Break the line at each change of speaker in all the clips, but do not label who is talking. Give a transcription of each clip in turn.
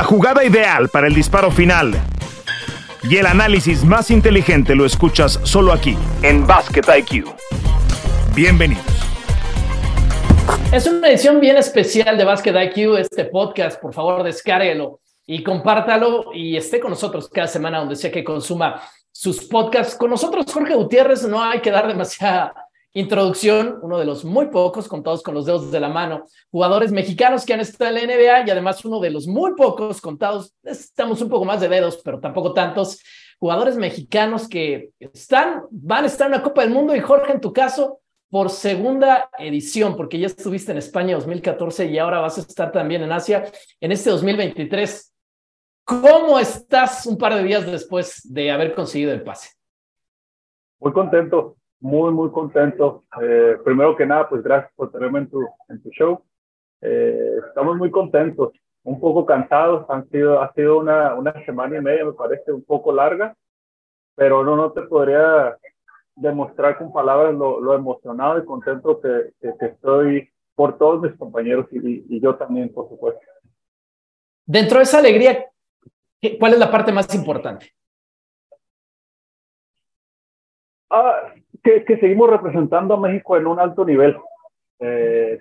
La jugada ideal para el disparo final y el análisis más inteligente lo escuchas solo aquí, en Basket IQ. Bienvenidos.
Es una edición bien especial de Basket IQ, este podcast. Por favor, descárguelo y compártalo y esté con nosotros cada semana donde sea que consuma sus podcasts. Con nosotros, Jorge Gutiérrez, no hay que dar demasiada introducción, uno de los muy pocos, contados con los dedos de la mano, jugadores mexicanos que han estado en la NBA y además uno de los muy pocos contados, estamos un poco más de dedos, pero tampoco tantos, jugadores mexicanos que están, van a estar en la Copa del Mundo y Jorge, en tu caso, por segunda edición, porque ya estuviste en España 2014 y ahora vas a estar también en Asia en este 2023. ¿Cómo estás un par de días después de haber conseguido el pase?
Muy contento, muy, muy contento. Eh, primero que nada, pues gracias por tenerme en tu, en tu show. Eh, estamos muy contentos, un poco cansados. Han sido, ha sido una, una semana y media, me parece, un poco larga, pero no, no te podría demostrar con palabras lo, lo emocionado y contento que, que, estoy por todos mis compañeros y, y yo también, por supuesto.
Dentro de esa alegría, ¿cuál es la parte más importante?
Ah, que, que, seguimos representando a México en un alto nivel. Eh,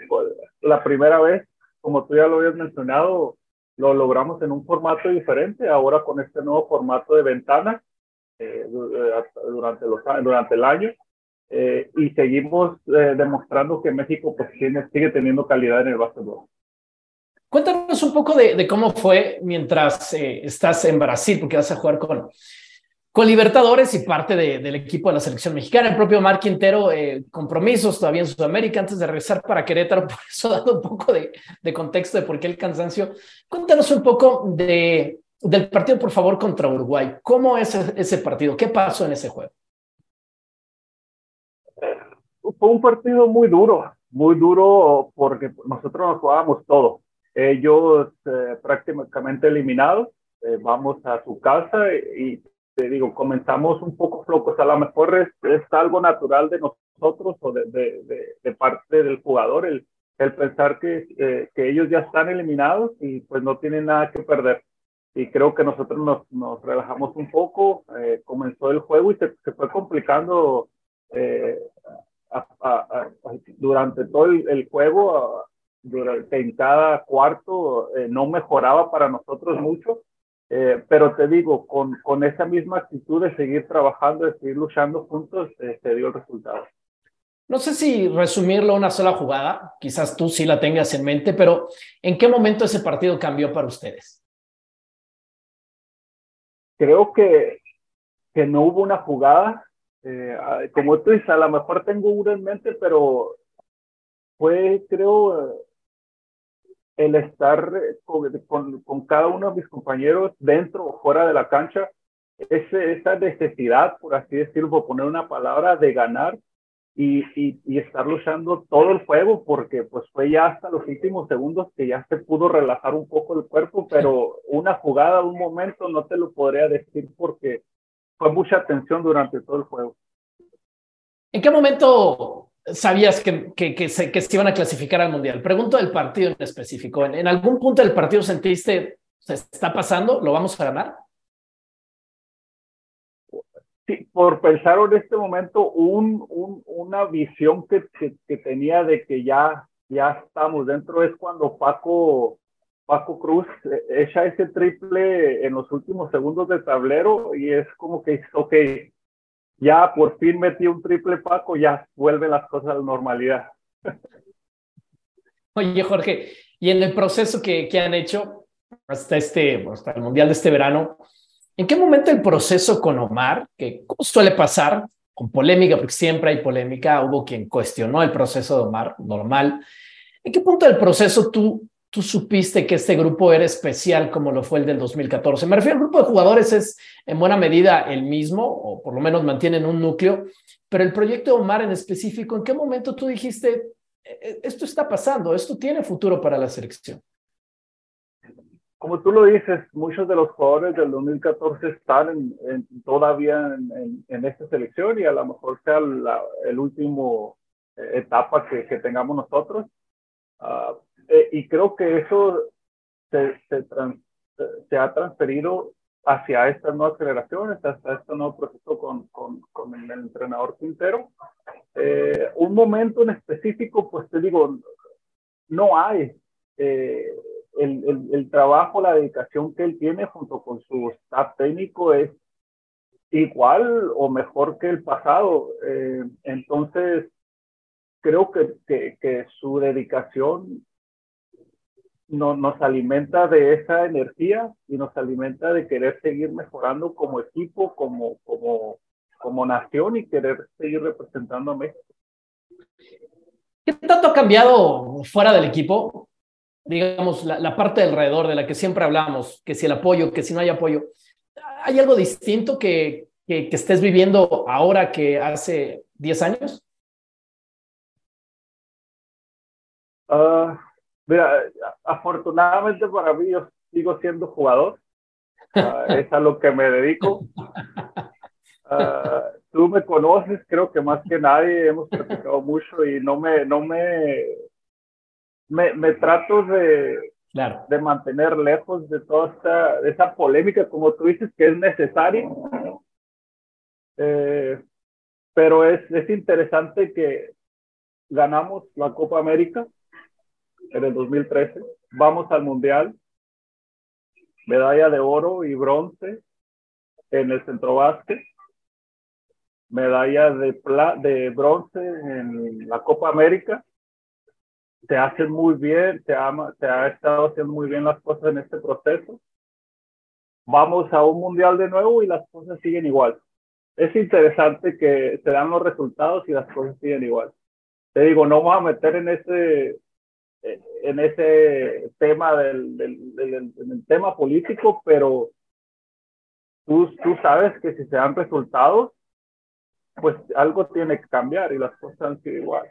la primera vez, como tú ya lo habías mencionado, lo logramos en un formato diferente, ahora con este nuevo formato de ventana eh, durante, los, durante el año. Eh, y seguimos eh, demostrando que México pues, tiene, sigue teniendo calidad en el básquetbol.
Cuéntanos un poco de, de cómo fue mientras eh, estás en Brasil, porque vas a jugar con, con Libertadores y parte de, del equipo de la selección mexicana. El propio Mar Quintero, eh, compromisos todavía en Sudamérica antes de regresar para Querétaro, por eso dando un poco de, de, contexto de por qué el cansancio. Cuéntanos un poco de, del partido, por favor, contra Uruguay. ¿Cómo es ese partido? ¿Qué pasó en ese juego?
Fue un partido muy duro, muy duro porque nosotros nos jugábamos todo. Ellos eh, prácticamente eliminados, eh, vamos a su casa y te digo, comenzamos un poco flocos, a lo mejor es, es algo natural de nosotros o de, de, de, parte del jugador, el, el pensar que, eh, que ellos ya están eliminados y pues no tienen nada que perder. Y creo que nosotros nos, nos relajamos un poco, eh, comenzó el juego y se, se fue complicando eh, a, a, a, durante todo el, el juego, durante, en cada cuarto eh, no mejoraba para nosotros mucho eh, pero te digo, con, con esa misma actitud de seguir trabajando, de seguir luchando juntos, eh, se dio el resultado.
No sé si resumirlo a una sola jugada, quizás tú sí la tengas en mente, pero ¿en qué momento ese partido cambió para ustedes?
Creo que, que no hubo una jugada. Eh, como tú dices, a lo mejor tengo una en mente, pero fue, creo, el estar con, con, con, cada uno de mis compañeros dentro o fuera de la cancha, ese, esa necesidad, por así decirlo, por poner una palabra, de ganar y, y, y, estar luchando todo el juego, porque pues fue ya hasta los últimos segundos que ya se pudo relajar un poco el cuerpo, pero una jugada, un momento, no te lo podría decir porque fue mucha tensión durante todo el juego.
¿En qué momento sabías que, que, se, que se iban a clasificar al Mundial? Pregunto del partido en específico. ¿En, algún punto del partido sentiste, se está pasando, lo vamos a ganar?
Sí, por pensar en este momento, un, un, una visión que, tenía de que ya, ya estamos dentro es cuando Paco, Paco Cruz echa ese triple en los últimos segundos de tablero y es como que, ok, ya por fin metí un triple Paco, ya vuelven las cosas a la normalidad.
Oye, Jorge, y en el proceso que, que han hecho hasta, este, hasta el Mundial de este verano, ¿en qué momento el proceso con Omar, que suele pasar, con polémica, porque siempre hay polémica, hubo quien cuestionó el proceso de Omar, normal, ¿en qué punto del proceso tú tú supiste que este grupo era especial como lo fue el del 2014? Me refiero al grupo de jugadores es en buena medida el mismo, o por lo menos mantienen un núcleo, pero el proyecto de Omar en específico, ¿en qué momento tú dijiste, e, e, esto está pasando, esto tiene futuro para la selección?
Como tú lo dices, muchos de los jugadores del 2014 están en, en, todavía en, en, esta selección y a lo mejor sea la el último eh, etapa que, que, tengamos nosotros. Uh, eh, y creo que eso se, se, se ha transferido hacia estas nuevas generaciones, hasta este nuevo proceso con, con, con el entrenador Quintero. Eh, un momento en específico, pues te digo, no hay eh, el, el, el, trabajo, la dedicación que él tiene junto con su staff técnico es igual o mejor que el pasado. Eh, entonces, creo que, que, que, su dedicación no, nos alimenta de esa energía y nos alimenta de querer seguir mejorando como equipo, como, como, como nación y querer seguir representando a México.
¿Qué tanto ha cambiado fuera del equipo? Digamos, la, la parte alrededor de la que siempre hablamos, que si el apoyo, que si no hay apoyo. ¿Hay algo distinto que, que, que estés viviendo ahora que hace 10 años?
Uh, Mira, afortunadamente para mí yo sigo siendo jugador. Uh, es a lo que me dedico. Uh, tú me conoces, creo que más que nadie hemos platicado mucho y no me, no me, me, me trato de,
claro.
de mantener lejos de toda esta, de esa polémica, como tú dices, que es necesaria. Eh, pero es, es interesante que ganamos la Copa América en el 2013. Vamos al Mundial, medalla de oro y bronce en el centro básquet, medalla de, pla de bronce en la Copa América. Se hace muy bien, se, ama, se ha estado haciendo muy bien las cosas en este proceso. Vamos a un mundial de nuevo y las cosas siguen igual. Es interesante que se dan los resultados y las cosas siguen igual. Te digo, no vamos a meter en ese en ese tema del, del, tema político, pero tú, tú sabes que si se dan resultados, pues algo tiene que cambiar y las cosas han sido igual.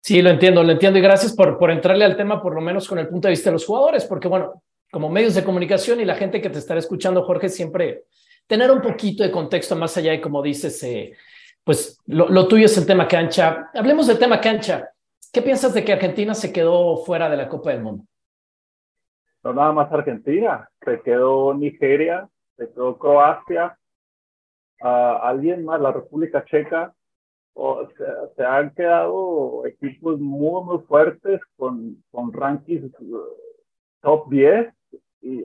Sí, lo entiendo, lo entiendo y gracias por, por entrarle al tema, por lo menos con el punto de vista de los jugadores, porque bueno, como medios de comunicación y la gente que te estará escuchando, Jorge, siempre tener un poquito de contexto más allá de como dices, eh, pues lo, lo tuyo es el tema cancha. Hablemos del tema cancha. ¿Qué piensas de que Argentina se quedó fuera de la Copa del Mundo?
No nada más Argentina, se quedó Nigeria, se quedó Croacia, uh, alguien más, la República Checa. Se han quedado equipos muy, muy fuertes con, con rankings top 10 y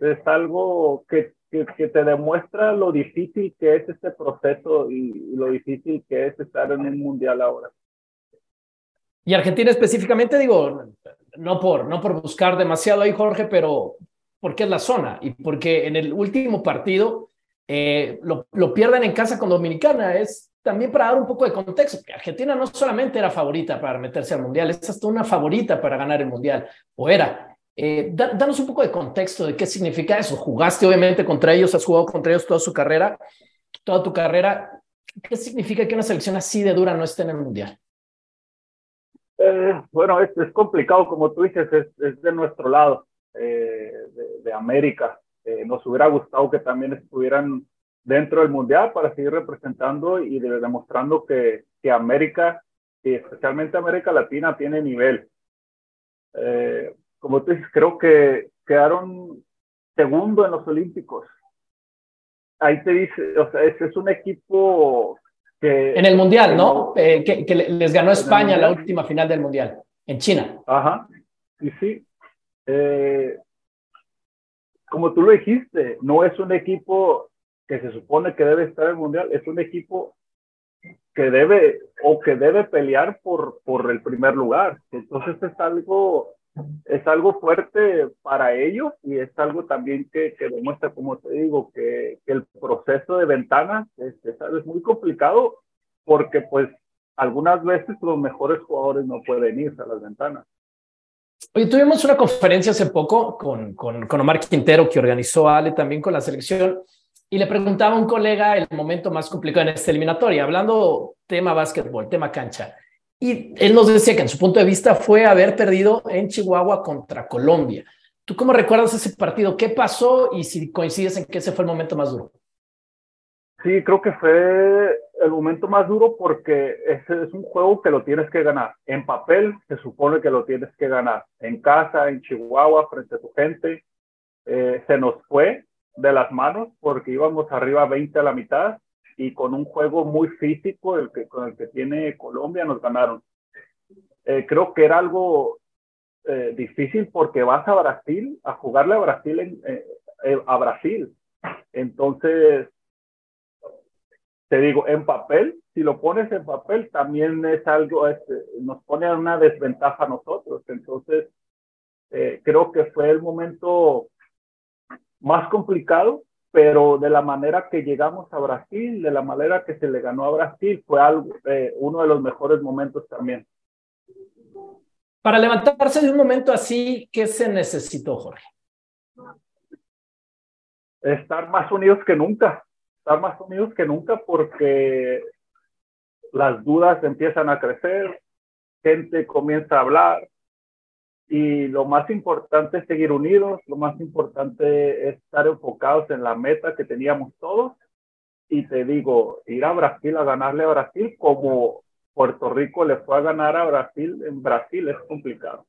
es, algo que, que, te demuestra lo difícil que es este proceso y, lo difícil que es estar en un mundial ahora.
Y Argentina específicamente, digo, no por, no por buscar demasiado ahí, Jorge, pero porque es la zona y porque en el último partido eh, lo, lo, pierden en casa con Dominicana. Es también para dar un poco de contexto, que Argentina no solamente era favorita para meterse al Mundial, es hasta una favorita para ganar el Mundial, o era. Eh, da, danos un poco de contexto de qué significa eso. Jugaste obviamente contra ellos, has jugado contra ellos toda su carrera, toda tu carrera. ¿Qué significa que una selección así de dura no esté en el Mundial?
Eh, bueno, es, complicado, como tú dices, es, de nuestro lado, eh, de, de, América. Eh, nos hubiera gustado que también estuvieran dentro del Mundial para seguir representando y de, demostrando que, que, América, y especialmente América Latina, tiene nivel. Como tú dices, creo que quedaron segundo en los Olímpicos. Ahí te dice, o sea, es un equipo que,
en el Mundial, ¿no? Eh, que, que, les ganó España la última final del Mundial, en China.
Ajá, y sí. Eh, como tú lo dijiste, no es un equipo que se supone que debe estar en el Mundial, es un equipo que debe o que debe pelear por, por el primer lugar. Entonces es algo, es algo fuerte para ellos y es algo también que, demuestra, como te digo, que, el proceso de ventana es, es, es, muy complicado porque pues algunas veces los mejores jugadores no pueden irse a las ventanas.
Oye, tuvimos una conferencia hace poco con, con, con Omar Quintero que organizó Ale también con la selección y le preguntaba a un colega el momento más complicado en esta eliminatoria, hablando tema básquetbol, tema cancha. Y él nos decía que en su punto de vista fue haber perdido en Chihuahua contra Colombia. ¿Tú cómo recuerdas ese partido? ¿Qué pasó? Y si coincides en que ese fue el momento más duro.
Sí, creo que fue el momento más duro porque ese es un juego que lo tienes que ganar. En papel se supone que lo tienes que ganar. En casa, en Chihuahua, frente a tu gente. eh, se nos fue de las manos porque íbamos arriba 20 a la mitad y con un juego muy físico el que, con el que tiene Colombia nos ganaron. Eh, creo que era algo eh, difícil porque vas a Brasil a jugarle a Brasil en, a Brasil. Entonces, te digo, en papel, si lo pones en papel, también es algo, este, nos pone a una desventaja a nosotros. Entonces, eh, creo que fue el momento más complicado, pero de la manera que llegamos a Brasil, de la manera que se le ganó a Brasil, fue algo, eh, uno de los mejores momentos también.
Para levantarse de un momento así, ¿qué se necesitó, Jorge?
Estar más unidos que nunca estar más unidos que nunca porque las dudas empiezan a crecer, gente comienza a hablar y lo más importante es seguir unidos, lo más importante es estar enfocados en la meta que teníamos todos y te digo, ir a Brasil a ganarle a Brasil como Puerto Rico le fue a ganar a Brasil, en Brasil es complicado.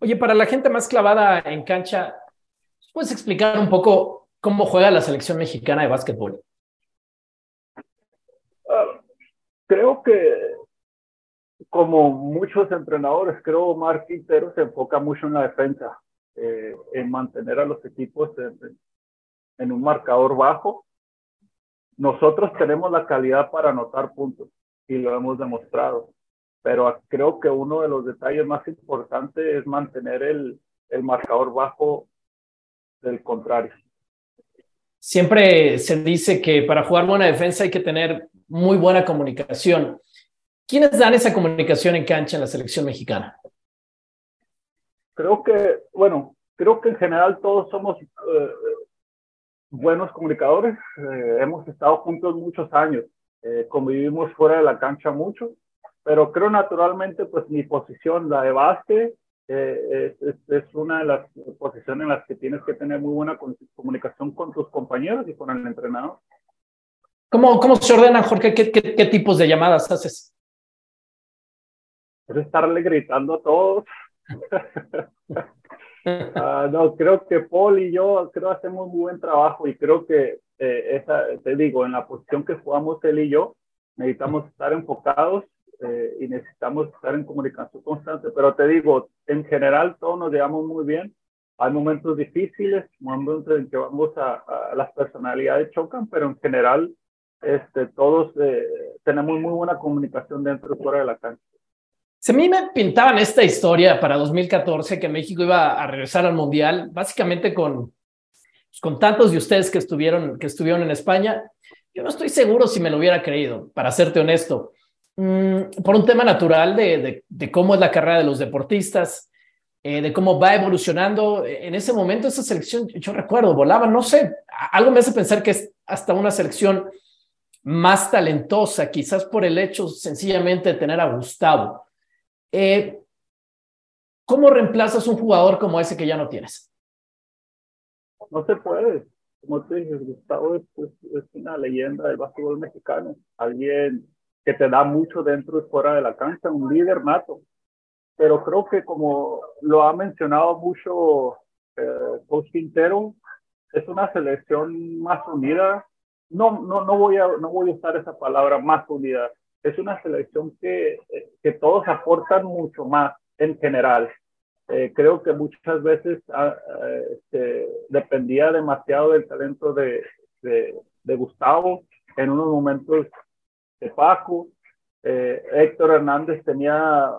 Oye, para la gente más clavada en cancha, ¿puedes explicar un poco ¿Cómo juega la selección mexicana de básquetbol?
Ah, creo que como muchos entrenadores, creo Omar Quintero se enfoca mucho en la defensa, eh, en mantener a los equipos en, un marcador bajo. Nosotros tenemos la calidad para anotar puntos y lo hemos demostrado, pero creo que uno de los detalles más importantes es mantener el, el marcador bajo del contrario.
Siempre se dice que para jugar buena defensa hay que tener muy buena comunicación. ¿Quiénes dan esa comunicación en cancha en la selección mexicana?
Creo que, bueno, creo que en general todos somos eh, buenos comunicadores. Eh, hemos estado juntos muchos años, eh, convivimos fuera de la cancha mucho, pero creo naturalmente, pues mi posición, la de base, eh, es, una de las posiciones en las que tienes que tener muy buena comunicación con tus compañeros y con el entrenador.
¿Cómo, cómo se ordenan, Jorge? ¿Qué, qué, tipos de llamadas haces?
Es estarle gritando a todos. Ah, no, creo que Paul y yo creo hacemos muy buen trabajo y creo que eh, esa, te digo, en la posición que jugamos él y yo, necesitamos estar enfocados eh, y necesitamos estar en comunicación constante. Pero te digo, en general todos nos llevamos muy bien. Hay momentos difíciles, momentos en que vamos a, las personalidades chocan, pero en general este, todos eh, tenemos muy buena comunicación dentro y fuera de la cancha.
Si a mí me pintaban esta historia para 2014, que México iba a regresar al Mundial, básicamente con, pues, con tantos de ustedes que estuvieron, que estuvieron en España, yo no estoy seguro si me lo hubiera creído, para serte honesto. Mm, por un tema natural de, de, cómo es la carrera de los deportistas, eh, de cómo va evolucionando. En ese momento esa selección, yo recuerdo, volaba, no sé, algo me hace pensar que es hasta una selección más talentosa, quizás por el hecho sencillamente de tener a Gustavo. Eh, ¿Cómo reemplazas un jugador como ese que ya no tienes?
No se puede. Como te dije, Gustavo es, es una leyenda del básquetbol mexicano. Alguien que te da mucho dentro y fuera de la cancha, un líder nato. Pero creo que como lo ha mencionado mucho eh, Coach Quintero, es una selección más unida. No, no, no, voy a, no voy a usar esa palabra más unida. Es una selección que, que todos aportan mucho más en general. Eh, creo que muchas veces ah, eh, este, dependía demasiado del talento de, de, de Gustavo. En unos momentos de Paco. Eh, Héctor Hernández tenía,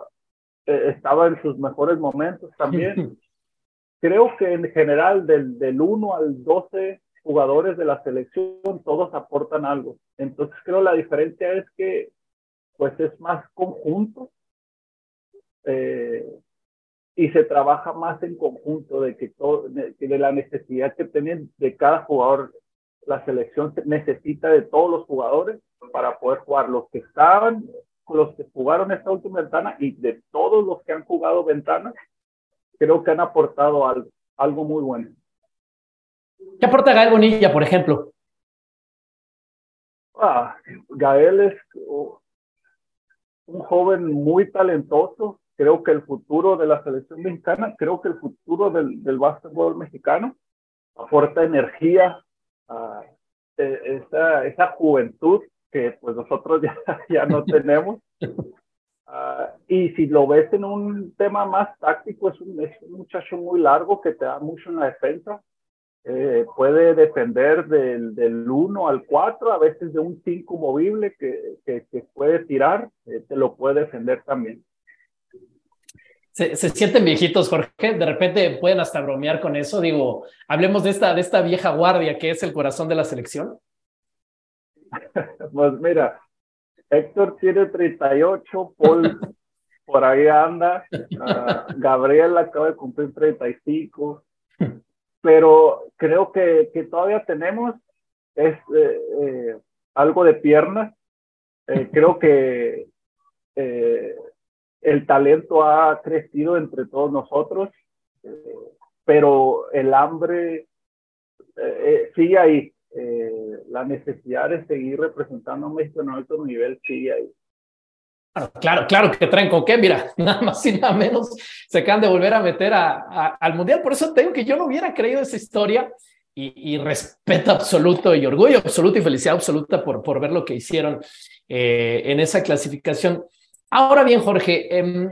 eh, estaba en sus mejores momentos también. Creo que en general del, del 1 al 12 jugadores de la selección, todos aportan algo. Entonces creo la diferencia es que pues es más conjunto eh, y se trabaja más en conjunto de que, todo, de, de la necesidad que tienen de cada jugador. La selección necesita de todos los jugadores para poder jugar los que estaban, los que jugaron esta última ventana y de todos los que han jugado ventanas, creo que han aportado algo, algo muy bueno.
¿Qué aporta Gael Bonilla, por ejemplo?
Ah, Gael es un joven muy talentoso, creo que el futuro de la selección mexicana, creo que el futuro del, del básquetbol mexicano aporta energía a esa, esa juventud que pues nosotros ya, ya no tenemos. Ah, y si lo ves en un tema más táctico, es un, es un muchacho muy largo que te da mucho en la defensa. Eh, puede defender del, del 1 al 4, a veces de un 5 movible que, que, que puede tirar, eh, te lo puede defender también.
Se, se, sienten viejitos, Jorge. De repente pueden hasta bromear con eso. Digo, hablemos de esta, de esta vieja guardia que es el corazón de la selección.
pues mira, Héctor tiene 38, Paul por ahí anda, uh, Gabriel acaba de cumplir 35, pero creo que, que todavía tenemos es, eh, eh, algo de piernas. Eh, creo que el talento ha crecido entre todos nosotros, pero el hambre sigue ahí. La necesidad de seguir representando a México en alto nivel sigue ahí.
Claro, claro que traen con qué, mira, nada más y nada menos se acaban de volver a meter a, al Mundial. Por eso tengo que yo no hubiera creído esa historia y, respeto absoluto y orgullo absoluto y felicidad absoluta por, por ver lo que hicieron eh, en esa clasificación. Ahora bien, Jorge, eh,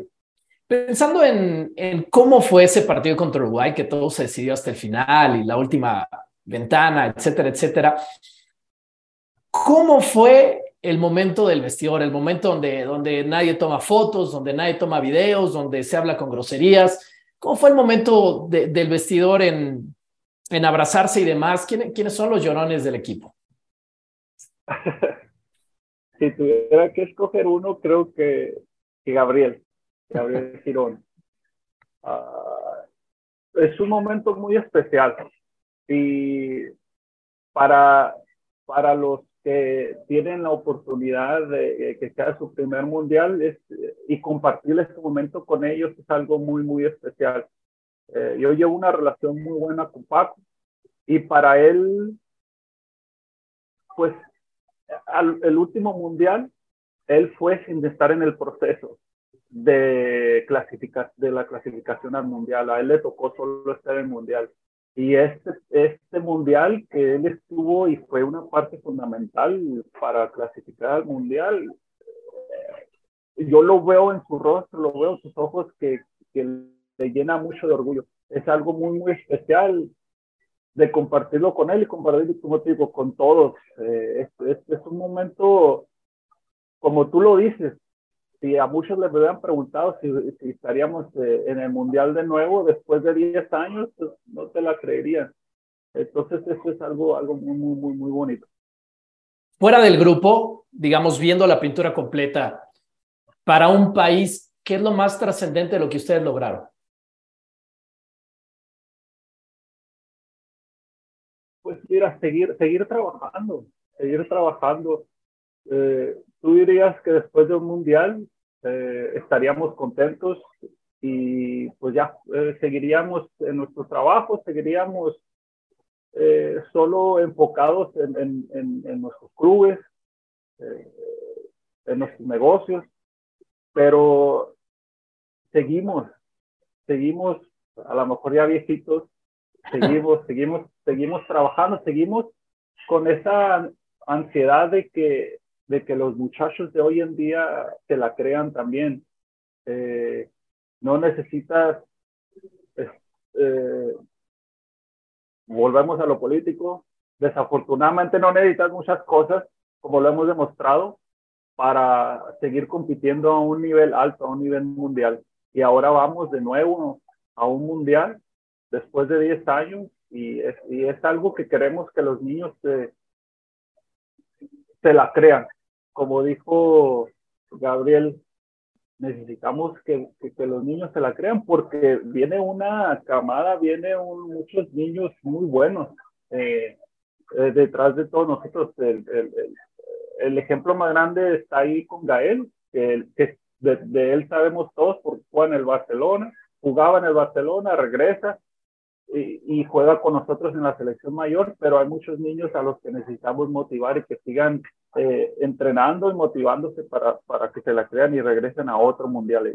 pensando en, en, cómo fue ese partido contra Uruguay, que todo se decidió hasta el final y la última ventana, etcétera, etcétera, ¿cómo fue el momento del vestidor, el momento donde, donde nadie toma fotos, donde nadie toma videos, donde se habla con groserías? ¿Cómo fue el momento de, del vestidor en, en abrazarse y demás? ¿Quién, ¿Quiénes son los llorones del equipo?
si tuviera que escoger uno, creo que, que Gabriel, Gabriel Girón. Uh, es un momento muy especial y para, para los que tienen la oportunidad de que sea su primer mundial y compartir este momento con ellos es algo muy, muy especial. Eh, yo llevo una relación muy buena con Paco y para él, pues el último mundial, él fue sin estar en el proceso de, clasifica, de la clasificación al mundial. A él le tocó solo estar en el mundial. Y este, este mundial que él estuvo y fue una parte fundamental para clasificar al mundial, yo lo veo en su rostro, lo veo en sus ojos que, que le llena mucho de orgullo. Es algo muy, muy especial de compartirlo con él y compartirlo, como te digo, con todos. Eh, es, es, es, un momento, como tú lo dices, si a muchos les hubieran preguntado si, si estaríamos eh, en el Mundial de nuevo después de 10 años, pues no te la creerían. Entonces, eso es algo, algo muy, muy, muy, muy bonito.
Fuera del grupo, digamos, viendo la pintura completa, para un país, ¿qué es lo más trascendente de lo que ustedes lograron?
Pues mira, seguir, seguir trabajando, seguir trabajando. Eh, tú dirías que después de un mundial eh, estaríamos contentos y pues ya eh, seguiríamos en nuestro trabajo, seguiríamos eh, solo enfocados en, en, en, en nuestros clubes, eh, en nuestros negocios, pero seguimos, seguimos a lo mejor ya viejitos, seguimos, seguimos, seguimos trabajando, seguimos con esa ansiedad de que, de que los muchachos de hoy en día se la crean también. Eh, no necesitas, eh, volvemos a lo político, desafortunadamente no necesitas muchas cosas, como lo hemos demostrado, para seguir compitiendo a un nivel alto, a un nivel mundial. Y ahora vamos de nuevo a un mundial después de 10 años y es, y es algo que queremos que los niños se, se la crean. Como dijo Gabriel, necesitamos que, que, que, los niños se la crean porque viene una camada, viene un, muchos niños muy buenos eh, eh, detrás de todos nosotros. El, el, el, el, ejemplo más grande está ahí con Gael, que, que de, de, él sabemos todos porque fue en el Barcelona, jugaba en el Barcelona, regresa, y, y, juega con nosotros en la selección mayor, pero hay muchos niños a los que necesitamos motivar y que sigan eh, entrenando y motivándose para, para que se la crean y regresen a otro mundial.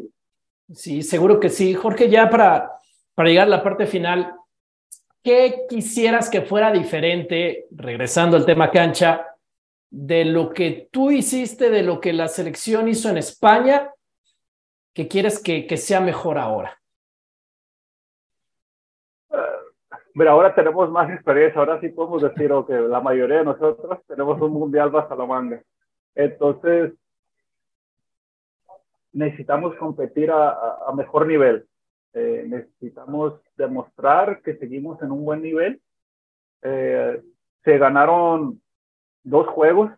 Sí, seguro que sí. Jorge, ya para, para llegar a la parte final, ¿qué quisieras que fuera diferente, regresando al tema cancha, de lo que tú hiciste, de lo que la selección hizo en España, que quieres que, que sea mejor ahora?
Mira, ahora tenemos más experiencia, ahora sí podemos decir que la mayoría de nosotros tenemos un mundial bajo. Entonces, necesitamos competir a, a, mejor nivel. Eh, necesitamos demostrar que seguimos en un buen nivel. Eh, se ganaron dos juegos,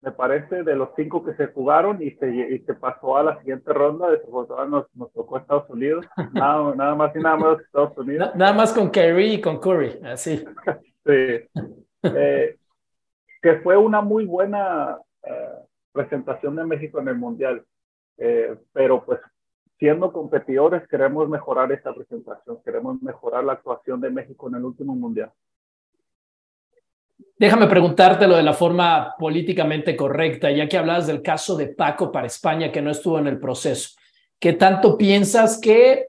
me parece, de los cinco que se jugaron y se, y se pasó a la siguiente ronda. Desafortunadamente nos, nos tocó Estados Unidos, nada, nada, más y nada menos Estados Unidos.
Nada más con Kerry y con Curry, así.
sí. Eh, que fue una muy buena eh, presentación de México en el Mundial. Eh, pero pues siendo competidores queremos mejorar esta presentación, queremos mejorar la actuación de México en el último Mundial.
Déjame preguntártelo de la forma políticamente correcta, ya que hablabas del caso de Paco para España que no estuvo en el proceso. ¿Qué tanto piensas que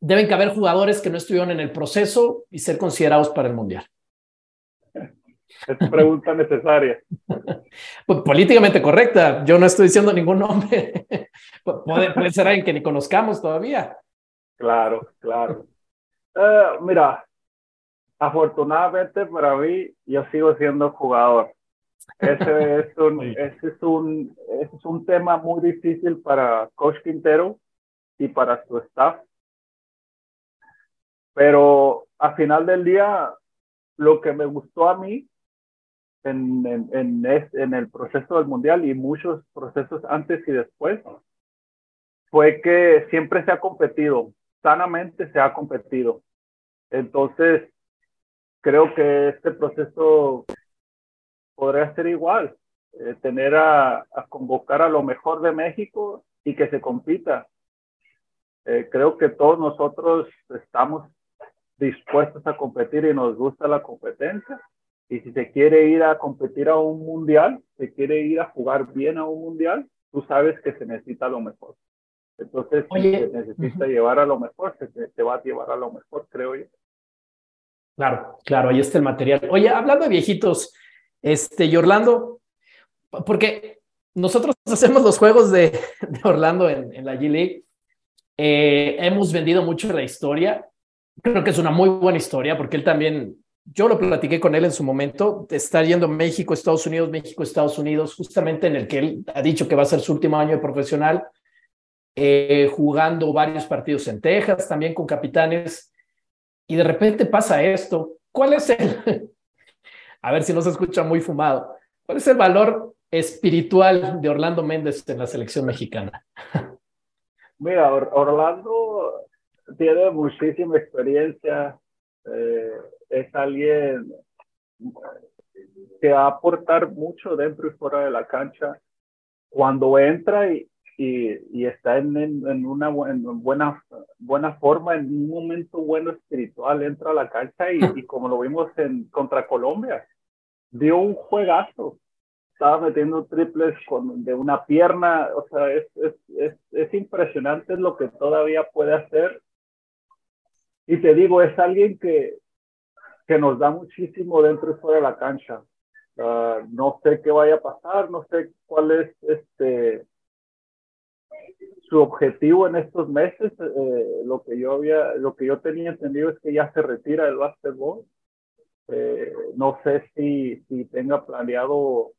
deben caber jugadores que no estuvieron en el proceso y ser considerados para el Mundial?
Es pregunta necesaria.
Pues, políticamente correcta. Yo no estoy diciendo ningún nombre. puede, puede, ser alguien que ni conozcamos todavía.
Claro, claro. Uh, mira, afortunadamente para mí, yo sigo siendo jugador. Ese es un, ese es un, ese es un tema muy difícil para Coach Quintero y para su staff. Pero al final del día, lo que me gustó a mí en, en, en, en el proceso del Mundial y muchos procesos antes y después fue que siempre se ha competido, sanamente se ha competido. Entonces, creo que este proceso podría ser igual, eh, tener a, a, convocar a lo mejor de México y que se compita. Eh, creo que todos nosotros estamos dispuestos a competir y nos gusta la competencia. Y si se quiere ir a competir a un mundial, se quiere ir a jugar bien a un mundial, tú sabes que se necesita lo mejor. Entonces, Oye, si se necesita uh -huh. llevar a lo mejor, se, se va a llevar a lo mejor, creo yo.
Claro, claro, ahí está el material. Oye, hablando de viejitos, este, y Orlando, porque nosotros hacemos los juegos de, Orlando en, la G-League, eh, hemos vendido mucho la historia, creo que es una muy buena historia, porque él también, yo lo platiqué con él en su momento, estar yendo México, Estados Unidos, México, Estados Unidos, justamente en el que él ha dicho que va a ser su último año de profesional, eh, jugando varios partidos en Texas, también con capitanes y de repente pasa esto. ¿Cuál es el, a ver si no se escucha muy fumado, cuál es el valor espiritual de Orlando Méndez en la selección mexicana?
Mira, Orlando tiene muchísima experiencia, eh, es alguien que va a aportar mucho dentro y fuera de la cancha. Cuando entra y, y, y está en, en, una en buena, buena forma, en un momento bueno espiritual, entra a la cancha y, y como lo vimos en, contra Colombia, dio un juegazo. Estaba metiendo triples con, de una pierna, o sea, es, es, es, es impresionante lo que todavía puede hacer. Y te digo, es alguien que, que nos da muchísimo dentro y fuera de la cancha. Uh, no sé qué vaya a pasar, no sé cuál es este su objetivo en estos meses, eh, lo que yo había, lo que yo tenía entendido es que ya se retira del básquetbol. Eh, no sé si, si tenga planeado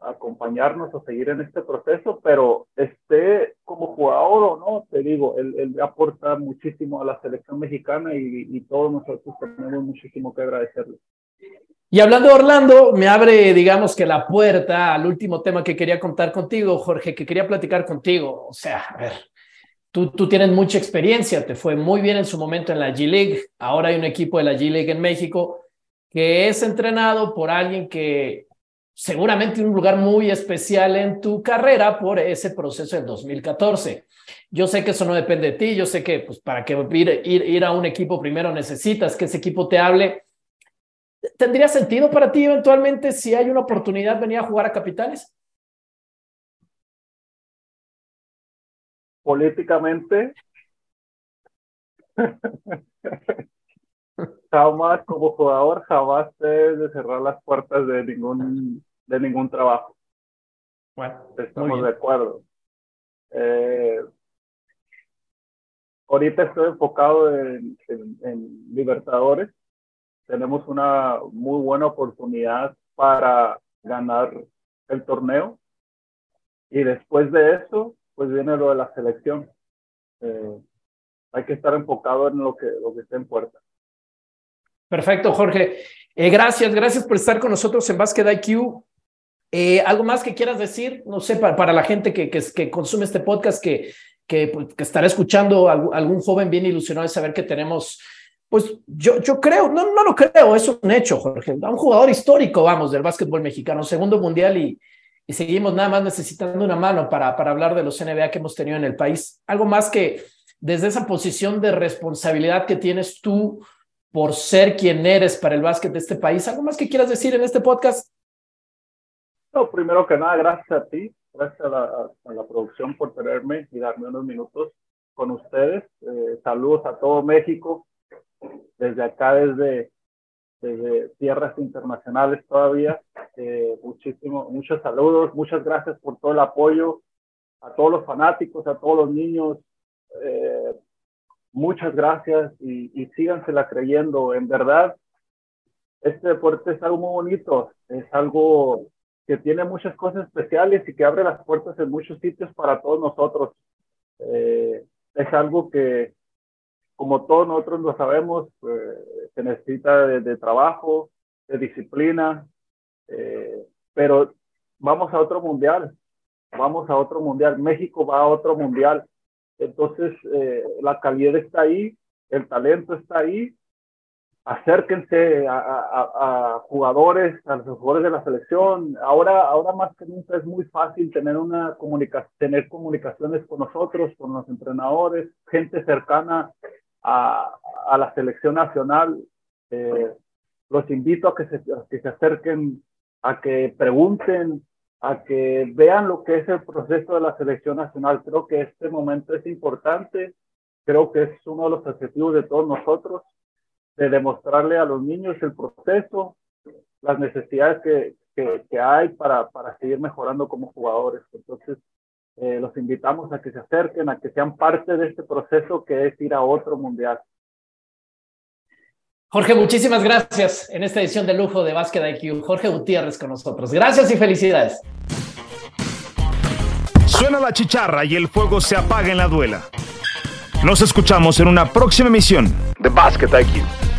acompañarnos o seguir en este proceso, pero esté como jugador o no, te digo, él, él muchísimo a la selección mexicana y todos nosotros tenemos muchísimo que agradecerle.
Y hablando de Orlando, me abre, digamos que la puerta al último tema que quería contar contigo, Jorge, que quería platicar contigo. O sea, a ver, tú, tú tienes mucha experiencia, te fue muy bien en su momento en la G-League, ahora hay un equipo de la G-League en México que es entrenado por alguien que seguramente un lugar muy especial en tu carrera por ese proceso del 2014. Yo sé que eso no depende de ti, yo sé que pues, para que ir, ir, ir a un equipo primero necesitas que ese equipo te hable ¿Tendría sentido para ti eventualmente si hay una oportunidad venir a jugar a Capitales?
políticamente, jamás como jugador, jamás de cerrar las puertas de ningún, de ningún trabajo. Bueno, estamos de acuerdo. Eh, ahorita estoy enfocado en, en, Libertadores. Tenemos una muy buena oportunidad para ganar el torneo. Y después de eso, pues viene lo de la selección. Eh, hay que estar enfocado en lo que, lo que está en puerta.
Perfecto, Jorge. Eh, gracias, gracias por estar con nosotros en Basket IQ. Eh, ¿Algo más que quieras decir? No sé, para, para la gente que, que, consume este podcast, que, que, pues, que estará escuchando algún, joven bien ilusionado de saber que tenemos, pues yo, yo creo, no, no lo creo, es un hecho, Jorge, un jugador histórico, vamos, del básquetbol mexicano, segundo mundial y, seguimos nada más necesitando una mano para, para hablar de los NBA que hemos tenido en el país. Algo más que desde esa posición de responsabilidad que tienes tú por ser quien eres para el básquet de este país, ¿algo más que quieras decir en este podcast?
No, primero que nada, gracias a ti, gracias a la, producción por tenerme y darme unos minutos con ustedes. Eh, saludos a todo México, desde acá, desde, desde tierras internacionales todavía. Eh, muchísimo, muchos saludos, muchas gracias por todo el apoyo a todos los fanáticos, a todos los niños. Eh, muchas gracias y, y sígansela creyendo. En verdad, este deporte es algo muy bonito, es algo que tiene muchas cosas especiales y que abre las puertas en muchos sitios para todos nosotros. Eh, es algo que, como todos nosotros lo sabemos, eh, se necesita de, trabajo, de disciplina, eh, pero vamos a otro mundial, vamos a otro mundial, México va a otro mundial, entonces la calidad está ahí, el talento está ahí. Acérquense a, jugadores, a los jugadores de la selección. Ahora, ahora más que nunca es muy fácil tener una comunicación, tener comunicaciones con nosotros, con los entrenadores, gente cercana a, la selección nacional. Eh, los invito a que se, que se acerquen, a que pregunten, a que vean lo que es el proceso de la selección nacional. Creo que este momento es importante, creo que es uno de los objetivos de todos nosotros de demostrarle a los niños el proceso, las necesidades que, que, hay para, para, seguir mejorando como jugadores. Entonces, eh, los invitamos a que se acerquen, a que sean parte de este proceso que es ir a otro mundial.
Jorge, muchísimas gracias en esta edición de lujo de Básquet IQ. Jorge Gutiérrez con nosotros. Gracias y felicidades.
Suena la chicharra y el fuego se apaga en la duela. Nos escuchamos en una próxima emisión de Basket IQ.